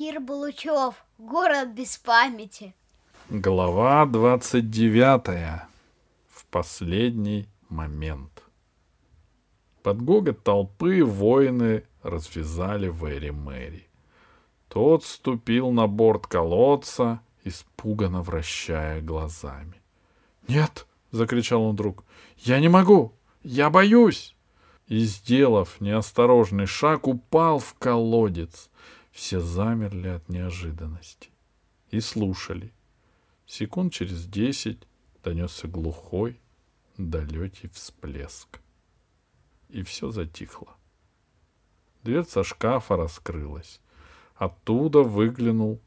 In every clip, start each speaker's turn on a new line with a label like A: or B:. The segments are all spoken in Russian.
A: Кир Булучев, город без памяти.
B: Глава 29. В последний момент. Под гогот толпы воины развязали Вэри Мэри. Тот ступил на борт колодца, испуганно вращая глазами. «Нет!» — закричал он вдруг. «Я не могу! Я боюсь!» И, сделав неосторожный шаг, упал в колодец. Все замерли от неожиданности и слушали. Секунд через десять донесся глухой, далекий всплеск. И все затихло. Дверца шкафа раскрылась. Оттуда выглянул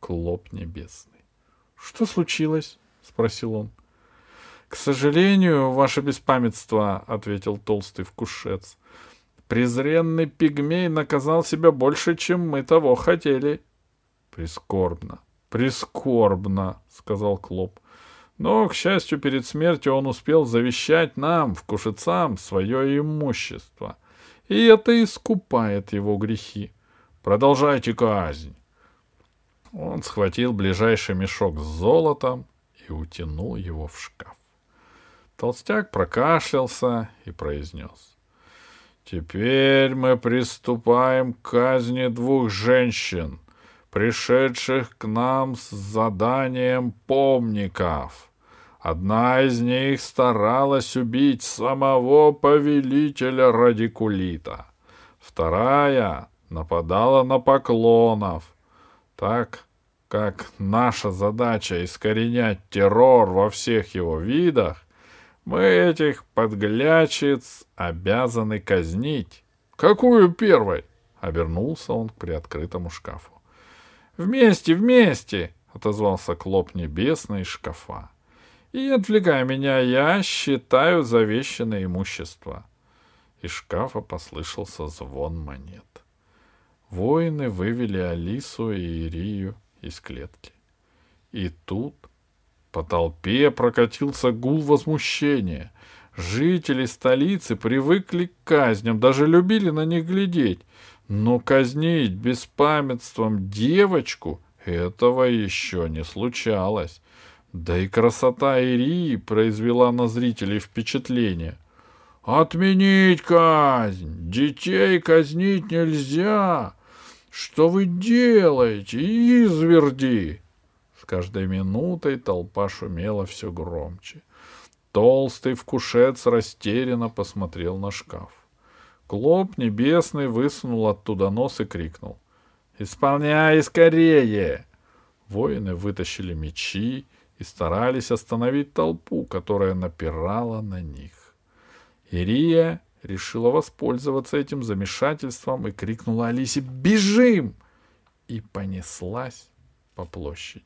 B: клоп небесный. — Что случилось? — спросил он. — К сожалению, ваше беспамятство, — ответил толстый вкушец. — Презренный пигмей наказал себя больше, чем мы того хотели. — Прискорбно, прискорбно, — сказал Клоп. Но, к счастью, перед смертью он успел завещать нам, вкушецам, свое имущество. И это искупает его грехи. Продолжайте казнь. Он схватил ближайший мешок с золотом и утянул его в шкаф. Толстяк прокашлялся и произнес. «Теперь мы приступаем к казни двух женщин, пришедших к нам с заданием помников. Одна из них старалась убить самого повелителя радикулита. Вторая нападала на поклонов. Так как наша задача искоренять террор во всех его видах, мы этих подглячиц обязаны казнить. Какую первой? Обернулся он к приоткрытому шкафу. Вместе, вместе! отозвался Клоп Небесный из шкафа. И, отвлекая меня, я считаю завещанное имущество. Из шкафа послышался звон монет. Воины вывели Алису и Ирию из клетки. И тут по толпе прокатился гул возмущения. Жители столицы привыкли к казням, даже любили на них глядеть. Но казнить беспамятством девочку этого еще не случалось. Да и красота Ирии произвела на зрителей впечатление. «Отменить казнь! Детей казнить нельзя! Что вы делаете, изверди? Каждой минутой толпа шумела все громче. Толстый вкушец растерянно посмотрел на шкаф. Клоп небесный высунул оттуда нос и крикнул. «Исполняй скорее!» Воины вытащили мечи и старались остановить толпу, которая напирала на них. Ирия решила воспользоваться этим замешательством и крикнула Алисе «Бежим!» и понеслась по площади.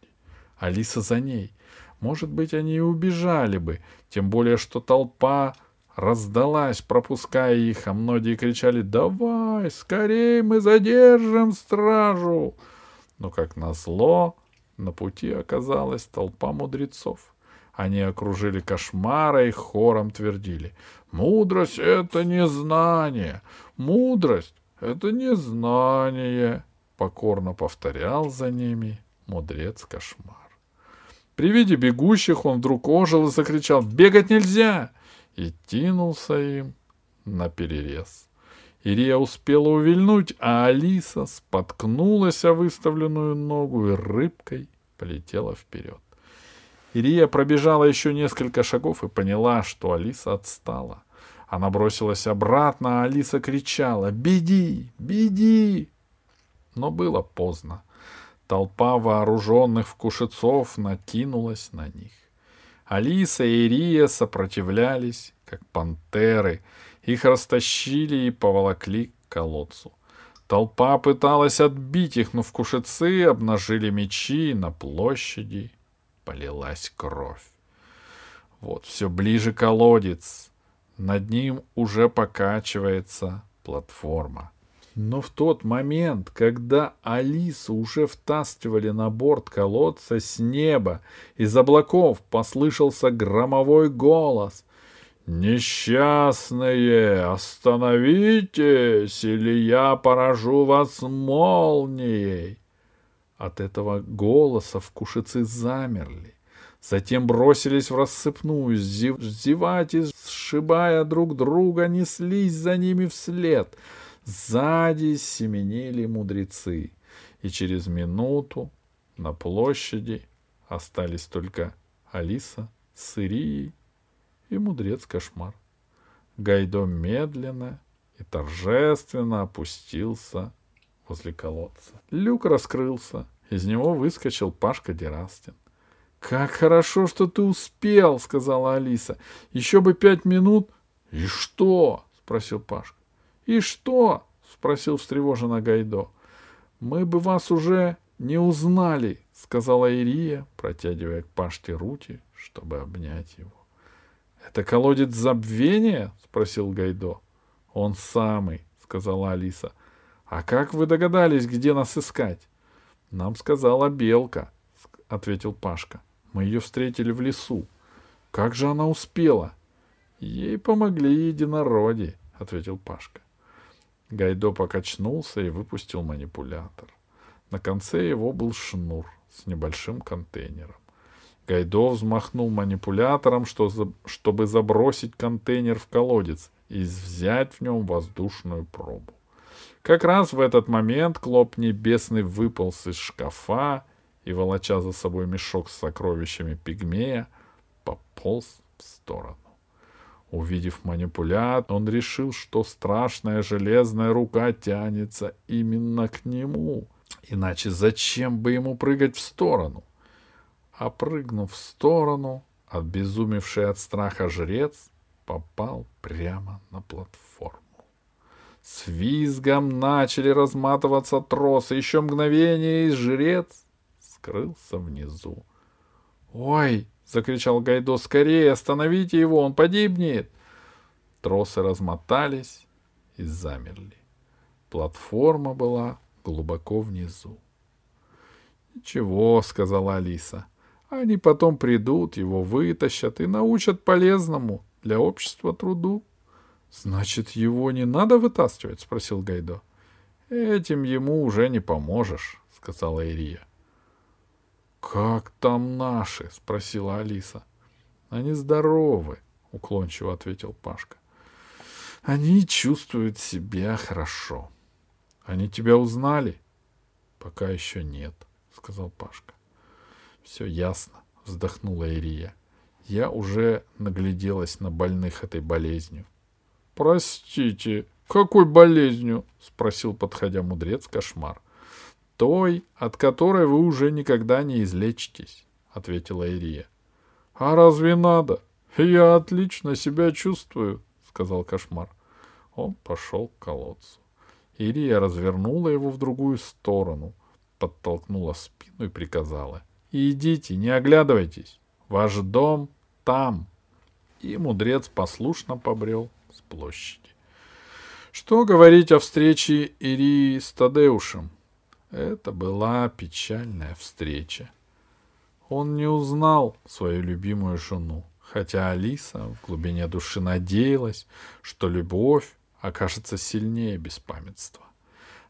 B: Алиса за ней. Может быть, они и убежали бы, тем более, что толпа раздалась, пропуская их, а многие кричали «Давай, скорей, мы задержим стражу!» Но, как назло, на пути оказалась толпа мудрецов — они окружили кошмара и хором твердили. «Мудрость — это не знание! Мудрость — это не знание!» Покорно повторял за ними мудрец-кошмар. При виде бегущих он вдруг ожил и закричал «Бегать нельзя!» и кинулся им на перерез. Ирия успела увильнуть, а Алиса споткнулась о выставленную ногу и рыбкой полетела вперед. Ирия пробежала еще несколько шагов и поняла, что Алиса отстала. Она бросилась обратно, а Алиса кричала «Беги! Беги!» Но было поздно. Толпа вооруженных вкушецов накинулась на них. Алиса и Ирия сопротивлялись, как пантеры. Их растащили и поволокли к колодцу. Толпа пыталась отбить их, но вкушецы обнажили мечи на площади полилась кровь. Вот, все ближе колодец. Над ним уже покачивается платформа. Но в тот момент, когда Алису уже втаскивали на борт колодца с неба, из облаков послышался громовой голос. «Несчастные, остановитесь, или я поражу вас молнией!» От этого голоса вкушицы замерли. Затем бросились в рассыпную, зев... зевать и сшибая друг друга, неслись за ними вслед. Сзади семенили мудрецы, и через минуту на площади остались только Алиса с и мудрец-кошмар. Гайдо медленно и торжественно опустился возле колодца. Люк раскрылся, из него выскочил Пашка Дерастин. «Как хорошо, что ты успел!» — сказала Алиса. «Еще бы пять минут!» «И что?» — спросил Пашка. «И что?» — спросил встревоженно Гайдо. «Мы бы вас уже не узнали!» — сказала Ирия, протягивая к Пашке руки, чтобы обнять его. «Это колодец забвения?» — спросил Гайдо. «Он самый», — сказала Алиса. «А как вы догадались, где нас искать?» «Нам сказала Белка», — ответил Пашка. «Мы ее встретили в лесу. Как же она успела?» «Ей помогли единороди», — ответил Пашка. Гайдо покачнулся и выпустил манипулятор. На конце его был шнур с небольшим контейнером. Гайдо взмахнул манипулятором, что чтобы забросить контейнер в колодец и взять в нем воздушную пробу. Как раз в этот момент Клоп Небесный выполз из шкафа и, волоча за собой мешок с сокровищами пигмея, пополз в сторону. Увидев манипулят, он решил, что страшная железная рука тянется именно к нему. Иначе зачем бы ему прыгать в сторону? А прыгнув в сторону, обезумевший от страха жрец попал прямо на платформу. С визгом начали разматываться тросы. Еще мгновение, и жрец скрылся внизу. «Ой!» — закричал Гайдо. «Скорее! Остановите его! Он погибнет!» Тросы размотались и замерли. Платформа была глубоко внизу. «Ничего», — сказала Алиса. «Они потом придут, его вытащат и научат полезному для общества труду». Значит, его не надо вытаскивать? спросил Гайдо. Этим ему уже не поможешь, сказала Ирия. Как там наши? спросила Алиса. Они здоровы, уклончиво ответил Пашка. Они чувствуют себя хорошо. Они тебя узнали? Пока еще нет, сказал Пашка. Все ясно, вздохнула Ирия. Я уже нагляделась на больных этой болезнью. «Простите, какой болезнью?» — спросил, подходя мудрец кошмар. «Той, от которой вы уже никогда не излечитесь», — ответила Ирия. «А разве надо? Я отлично себя чувствую», — сказал кошмар. Он пошел к колодцу. Ирия развернула его в другую сторону, подтолкнула спину и приказала. «Идите, не оглядывайтесь. Ваш дом там». И мудрец послушно побрел с площади. Что говорить о встрече Ирии с Тадеушем? Это была печальная встреча. Он не узнал свою любимую жену, хотя Алиса в глубине души надеялась, что любовь окажется сильнее беспамятства.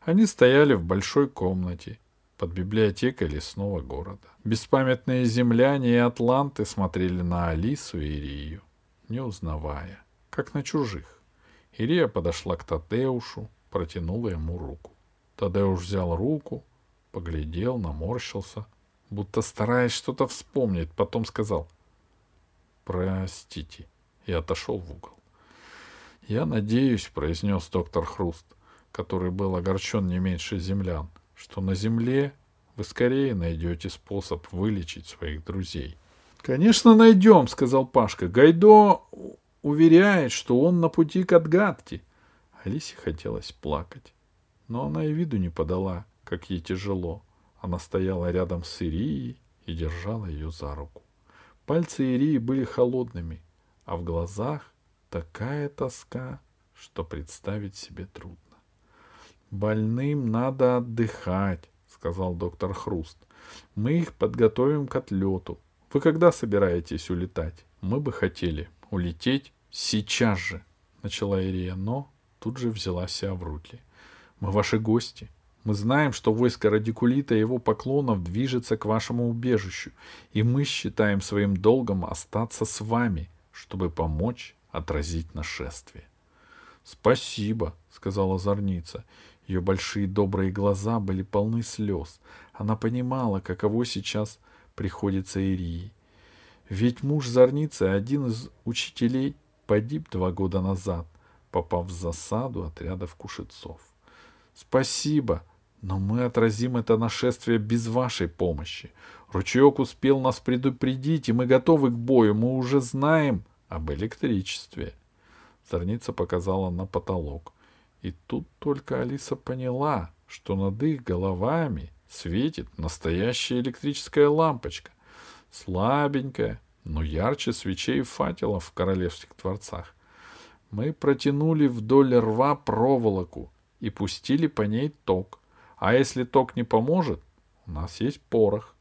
B: Они стояли в большой комнате под библиотекой лесного города. Беспамятные земляне и атланты смотрели на Алису и Ирию, не узнавая как на чужих. Ирия подошла к Тадеушу, протянула ему руку. Тадеуш взял руку, поглядел, наморщился, будто стараясь что-то вспомнить, потом сказал «Простите» и отошел в угол. «Я надеюсь», — произнес доктор Хруст, который был огорчен не меньше землян, что на земле вы скорее найдете способ вылечить своих друзей. «Конечно, найдем», — сказал Пашка. «Гайдо уверяет, что он на пути к отгадке. Алисе хотелось плакать, но она и виду не подала, как ей тяжело. Она стояла рядом с Ирией и держала ее за руку. Пальцы Ирии были холодными, а в глазах такая тоска, что представить себе трудно. «Больным надо отдыхать», — сказал доктор Хруст. «Мы их подготовим к отлету. Вы когда собираетесь улетать? Мы бы хотели улететь Сейчас же, начала Ирия, но тут же взяла себя в руки. Мы ваши гости. Мы знаем, что войско радикулита и его поклонов движется к вашему убежищу, и мы считаем своим долгом остаться с вами, чтобы помочь отразить нашествие. — Спасибо, — сказала Зорница. Ее большие добрые глаза были полны слез. Она понимала, каково сейчас приходится Ирии. Ведь муж Зорницы, один из учителей, погиб два года назад, попав в засаду отрядов кушецов. Спасибо, но мы отразим это нашествие без вашей помощи. Ручеек успел нас предупредить, и мы готовы к бою. Мы уже знаем об электричестве. Зорница показала на потолок. И тут только Алиса поняла, что над их головами светит настоящая электрическая лампочка. Слабенькая, но ярче свечей и факелов в королевских дворцах. Мы протянули вдоль рва проволоку и пустили по ней ток. А если ток не поможет, у нас есть порох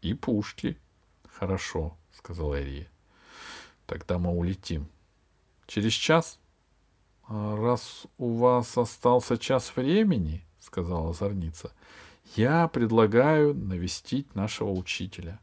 B: и пушки. — Хорошо, — сказала Ирия. — Тогда мы улетим. Через час? А — Раз у вас остался час времени, — сказала Зорница, — я предлагаю навестить нашего учителя,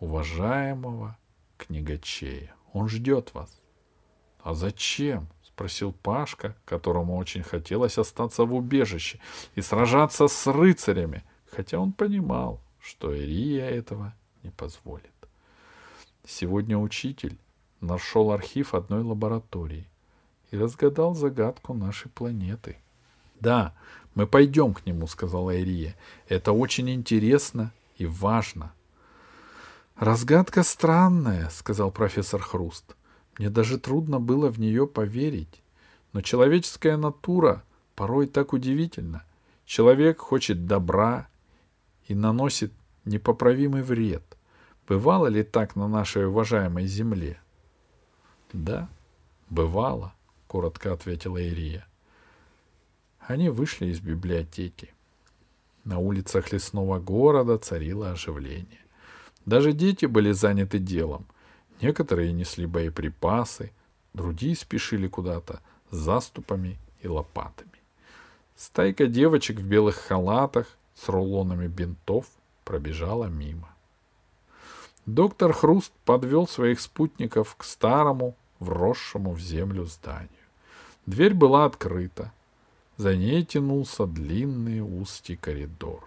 B: уважаемого книгачея. Он ждет вас. — А зачем? Спросил Пашка, которому очень хотелось остаться в убежище и сражаться с рыцарями, хотя он понимал, что Ирия этого не позволит. Сегодня учитель нашел архив одной лаборатории и разгадал загадку нашей планеты. «Да, мы пойдем к нему», — сказала Ирия. «Это очень интересно и важно». «Разгадка странная», — сказал профессор Хруст. Мне даже трудно было в нее поверить. Но человеческая натура порой так удивительна. Человек хочет добра и наносит непоправимый вред. Бывало ли так на нашей уважаемой земле? — Да, бывало, — коротко ответила Ирия. Они вышли из библиотеки. На улицах лесного города царило оживление. Даже дети были заняты делом — Некоторые несли боеприпасы, другие спешили куда-то с заступами и лопатами. Стайка девочек в белых халатах с рулонами бинтов пробежала мимо. Доктор Хруст подвел своих спутников к старому, вросшему в землю зданию. Дверь была открыта. За ней тянулся длинный узкий коридор.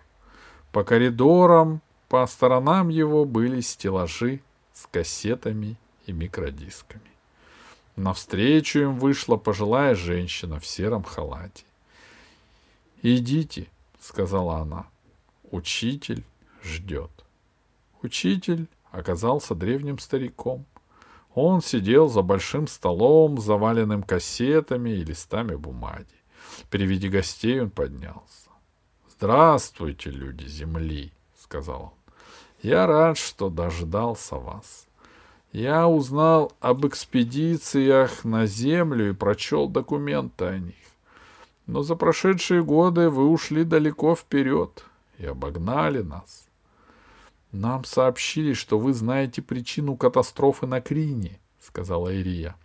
B: По коридорам, по сторонам его были стеллажи с кассетами и микродисками. Навстречу им вышла пожилая женщина в сером халате. «Идите», — сказала она, — «учитель ждет». Учитель оказался древним стариком. Он сидел за большим столом, заваленным кассетами и листами бумаги. При виде гостей он поднялся. «Здравствуйте, люди Земли», — сказал он. Я рад, что дождался вас. Я узнал об экспедициях на Землю и прочел документы о них. Но за прошедшие годы вы ушли далеко вперед и обогнали нас. Нам сообщили, что вы знаете причину катастрофы на Крине, сказала Ирия.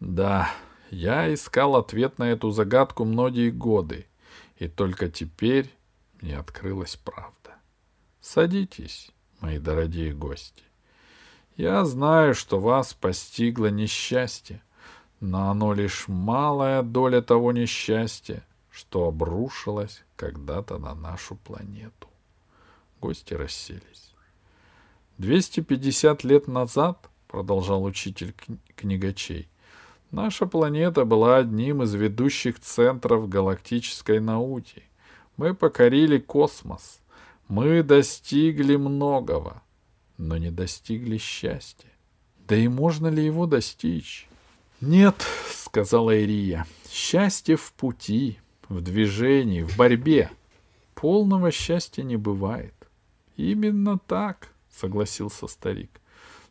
B: Да, я искал ответ на эту загадку многие годы, и только теперь мне открылась правда. Садитесь мои дорогие гости. Я знаю, что вас постигло несчастье, но оно лишь малая доля того несчастья, что обрушилось когда-то на нашу планету. Гости расселись. 250 лет назад, продолжал учитель книгачей, наша планета была одним из ведущих центров галактической науки. Мы покорили космос — мы достигли многого, но не достигли счастья. Да и можно ли его достичь? Нет, сказала Ирия, счастье в пути, в движении, в борьбе. Полного счастья не бывает. Именно так, согласился старик.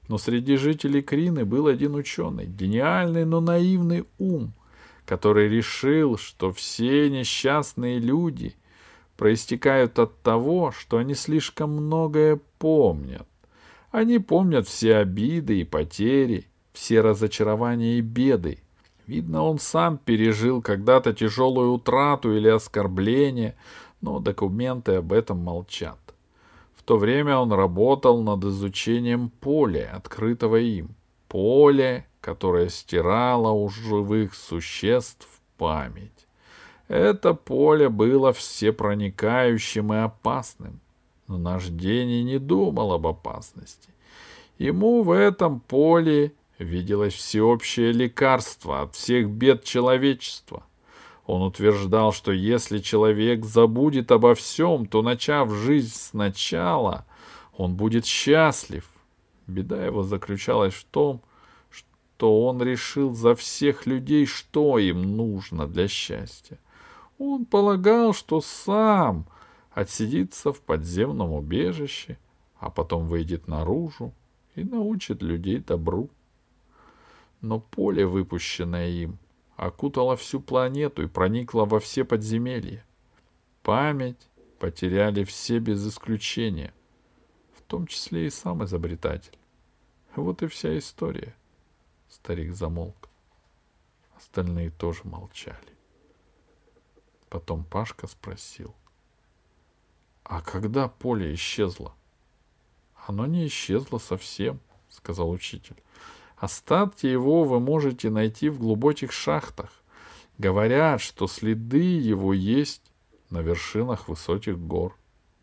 B: Но среди жителей Крины был один ученый, гениальный, но наивный ум, который решил, что все несчастные люди — проистекают от того, что они слишком многое помнят. Они помнят все обиды и потери, все разочарования и беды. Видно, он сам пережил когда-то тяжелую утрату или оскорбление, но документы об этом молчат. В то время он работал над изучением поля, открытого им. Поле, которое стирало у живых существ память. Это поле было всепроникающим и опасным, но наш Дени не думал об опасности. Ему в этом поле виделось всеобщее лекарство от всех бед человечества. Он утверждал, что если человек забудет обо всем, то, начав жизнь сначала, он будет счастлив. Беда его заключалась в том, что он решил за всех людей, что им нужно для счастья. Он полагал, что сам отсидится в подземном убежище, а потом выйдет наружу и научит людей добру. Но поле, выпущенное им, окутало всю планету и проникло во все подземелья. Память потеряли все без исключения, в том числе и сам изобретатель. Вот и вся история. Старик замолк. Остальные тоже молчали. Потом Пашка спросил. А когда поле исчезло? Оно не исчезло совсем, сказал учитель. Остатки его вы можете найти в глубоких шахтах. Говорят, что следы его есть на вершинах высоких гор.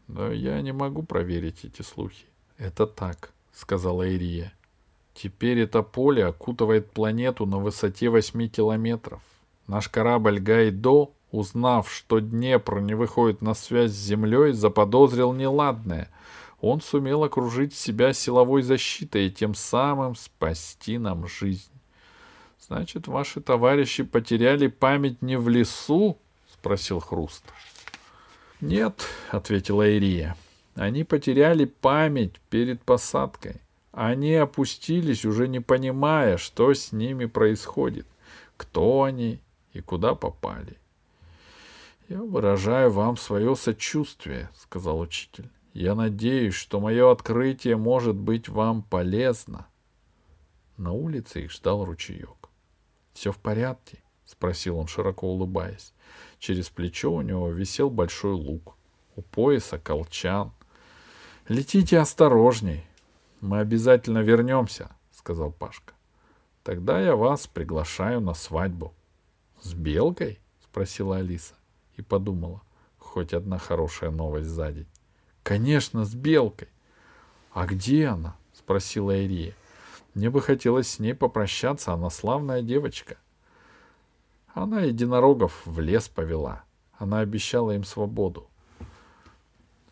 B: Но я не могу проверить эти слухи. Это так, сказала Ирия. Теперь это поле окутывает планету на высоте 8 километров. Наш корабль Гайдо, узнав, что Днепр не выходит на связь с Землей, заподозрил неладное — он сумел окружить себя силовой защитой и тем самым спасти нам жизнь. Значит, ваши товарищи потеряли память не в лесу? спросил Хруст. Нет, ответила Ирия. Они потеряли память перед посадкой. Они опустились, уже не понимая, что с ними происходит, кто они и куда попали. Я выражаю вам свое сочувствие, сказал учитель. Я надеюсь, что мое открытие может быть вам полезно. На улице их ждал ручеек. — Все в порядке? — спросил он, широко улыбаясь. Через плечо у него висел большой лук. У пояса колчан. — Летите осторожней. Мы обязательно вернемся, — сказал Пашка. — Тогда я вас приглашаю на свадьбу. — С белкой? — спросила Алиса и подумала. Хоть одна хорошая новость сзади. Конечно, с белкой. А где она? спросила Ирия. Мне бы хотелось с ней попрощаться, она славная девочка. Она единорогов в лес повела. Она обещала им свободу.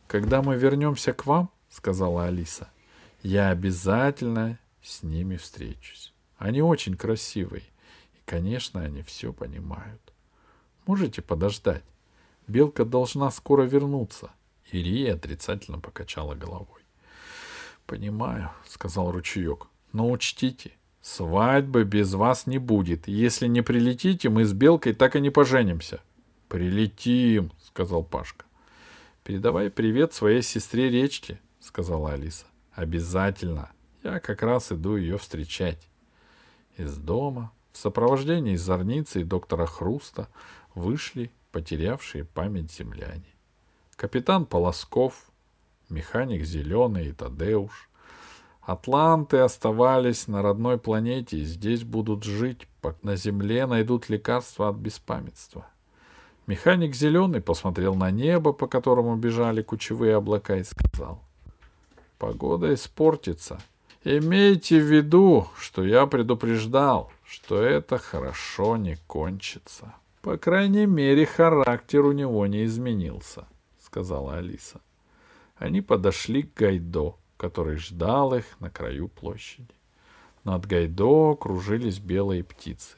B: Когда мы вернемся к вам, сказала Алиса, я обязательно с ними встречусь. Они очень красивые. И, конечно, они все понимают. Можете подождать? Белка должна скоро вернуться. Ирия отрицательно покачала головой. «Понимаю», — сказал ручеек. «Но учтите, свадьбы без вас не будет. Если не прилетите, мы с Белкой так и не поженимся». «Прилетим», — сказал Пашка. «Передавай привет своей сестре Речке», — сказала Алиса. «Обязательно. Я как раз иду ее встречать». Из дома в сопровождении зорницы и доктора Хруста вышли потерявшие память земляне капитан Полосков, механик Зеленый и Тадеуш. Атланты оставались на родной планете и здесь будут жить, на Земле найдут лекарства от беспамятства. Механик Зеленый посмотрел на небо, по которому бежали кучевые облака, и сказал, «Погода испортится. Имейте в виду, что я предупреждал, что это хорошо не кончится. По крайней мере, характер у него не изменился сказала Алиса. Они подошли к Гайдо, который ждал их на краю площади. Над Гайдо кружились белые птицы.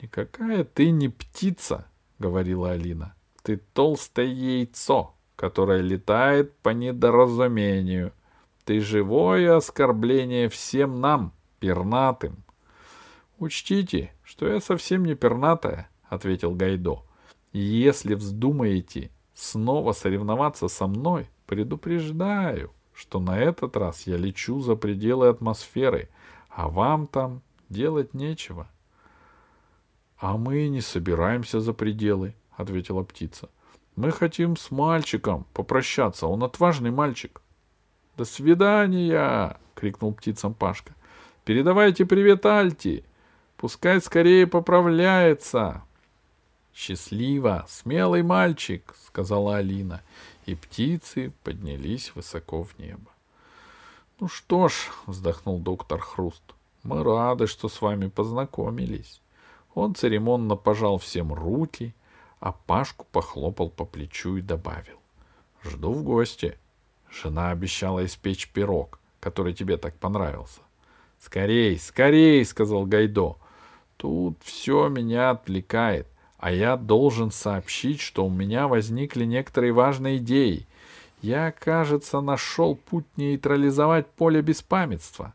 B: «Никакая ты не птица», — говорила Алина. «Ты толстое яйцо, которое летает по недоразумению. Ты живое оскорбление всем нам, пернатым». «Учтите, что я совсем не пернатая», — ответил Гайдо. «Если вздумаете снова соревноваться со мной, предупреждаю, что на этот раз я лечу за пределы атмосферы, а вам там делать нечего. — А мы не собираемся за пределы, — ответила птица. — Мы хотим с мальчиком попрощаться. Он отважный мальчик. До свидания! крикнул птицам Пашка. Передавайте привет Альти. Пускай скорее поправляется. Счастливо, смелый мальчик, сказала Алина, и птицы поднялись высоко в небо. Ну что ж, вздохнул доктор Хруст, мы рады, что с вами познакомились. Он церемонно пожал всем руки, а Пашку похлопал по плечу и добавил. Жду в гости. Жена обещала испечь пирог, который тебе так понравился. Скорей, скорей, сказал Гайдо. Тут все меня отвлекает, а я должен сообщить, что у меня возникли некоторые важные идеи. Я, кажется, нашел путь нейтрализовать поле беспамятства.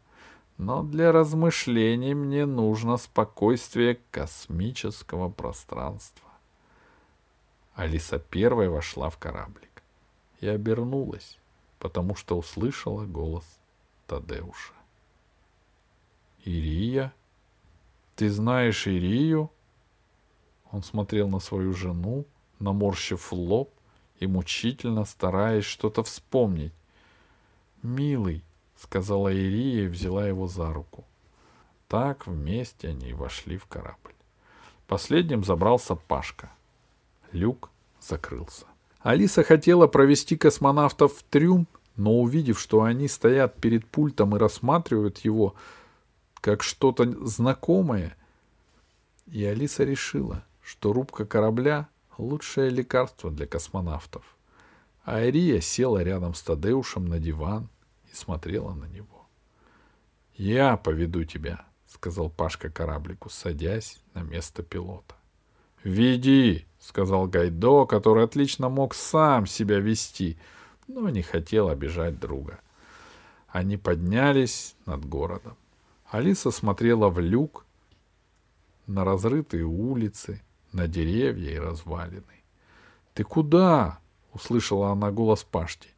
B: Но для размышлений мне нужно спокойствие космического пространства. Алиса первой вошла в кораблик и обернулась, потому что услышала голос Тадеуша. «Ирия? Ты знаешь Ирию?» Он смотрел на свою жену, наморщив лоб и мучительно стараясь что-то вспомнить. «Милый», — сказала Ирия и взяла его за руку. Так вместе они вошли в корабль. Последним забрался Пашка. Люк закрылся. Алиса хотела провести космонавтов в трюм, но увидев, что они стоят перед пультом и рассматривают его как что-то знакомое, и Алиса решила, что рубка корабля — лучшее лекарство для космонавтов. А Ария села рядом с Тадеушем на диван и смотрела на него. «Я поведу тебя», — сказал Пашка кораблику, садясь на место пилота. «Веди», — сказал Гайдо, который отлично мог сам себя вести, но не хотел обижать друга. Они поднялись над городом. Алиса смотрела в люк на разрытые улицы, на деревья и развалины. «Ты куда?» — услышала она голос Пашти.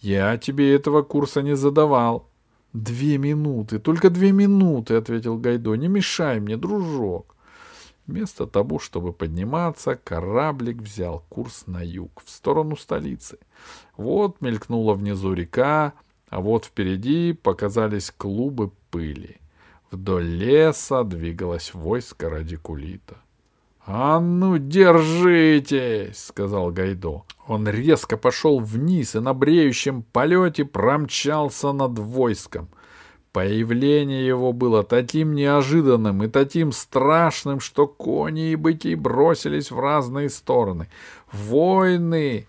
B: «Я тебе этого курса не задавал». «Две минуты, только две минуты», — ответил Гайдо. «Не мешай мне, дружок». Вместо того, чтобы подниматься, кораблик взял курс на юг, в сторону столицы. Вот мелькнула внизу река, а вот впереди показались клубы пыли. Вдоль леса двигалось войско радикулита. «А ну, держитесь!» — сказал Гайдо. Он резко пошел вниз и на бреющем полете промчался над войском. Появление его было таким неожиданным и таким страшным, что кони и быки бросились в разные стороны. Войны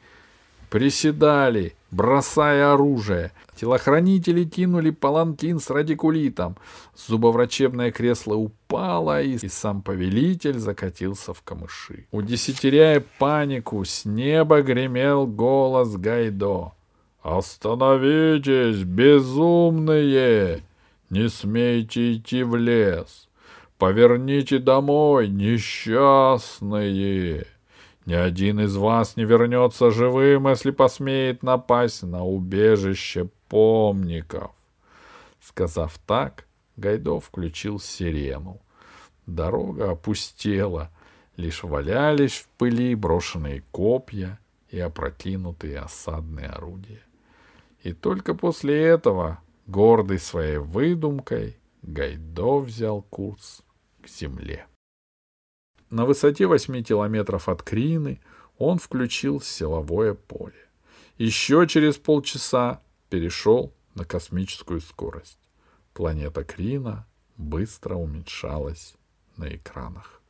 B: приседали, бросая оружие. Телохранители кинули паланкин с радикулитом. Зубоврачебное кресло упало, и, и сам повелитель закатился в камыши. Удесятеряя панику, с неба гремел голос Гайдо. «Остановитесь, безумные! Не смейте идти в лес! Поверните домой, несчастные!» Ни один из вас не вернется живым, если посмеет напасть на убежище помников. Сказав так, Гайдо включил сирену. Дорога опустела, лишь валялись в пыли брошенные копья и опрокинутые осадные орудия. И только после этого, гордый своей выдумкой, Гайдо взял курс к земле. На высоте 8 километров от Крины он включил силовое поле. Еще через полчаса перешел на космическую скорость. Планета Крина быстро уменьшалась на экранах.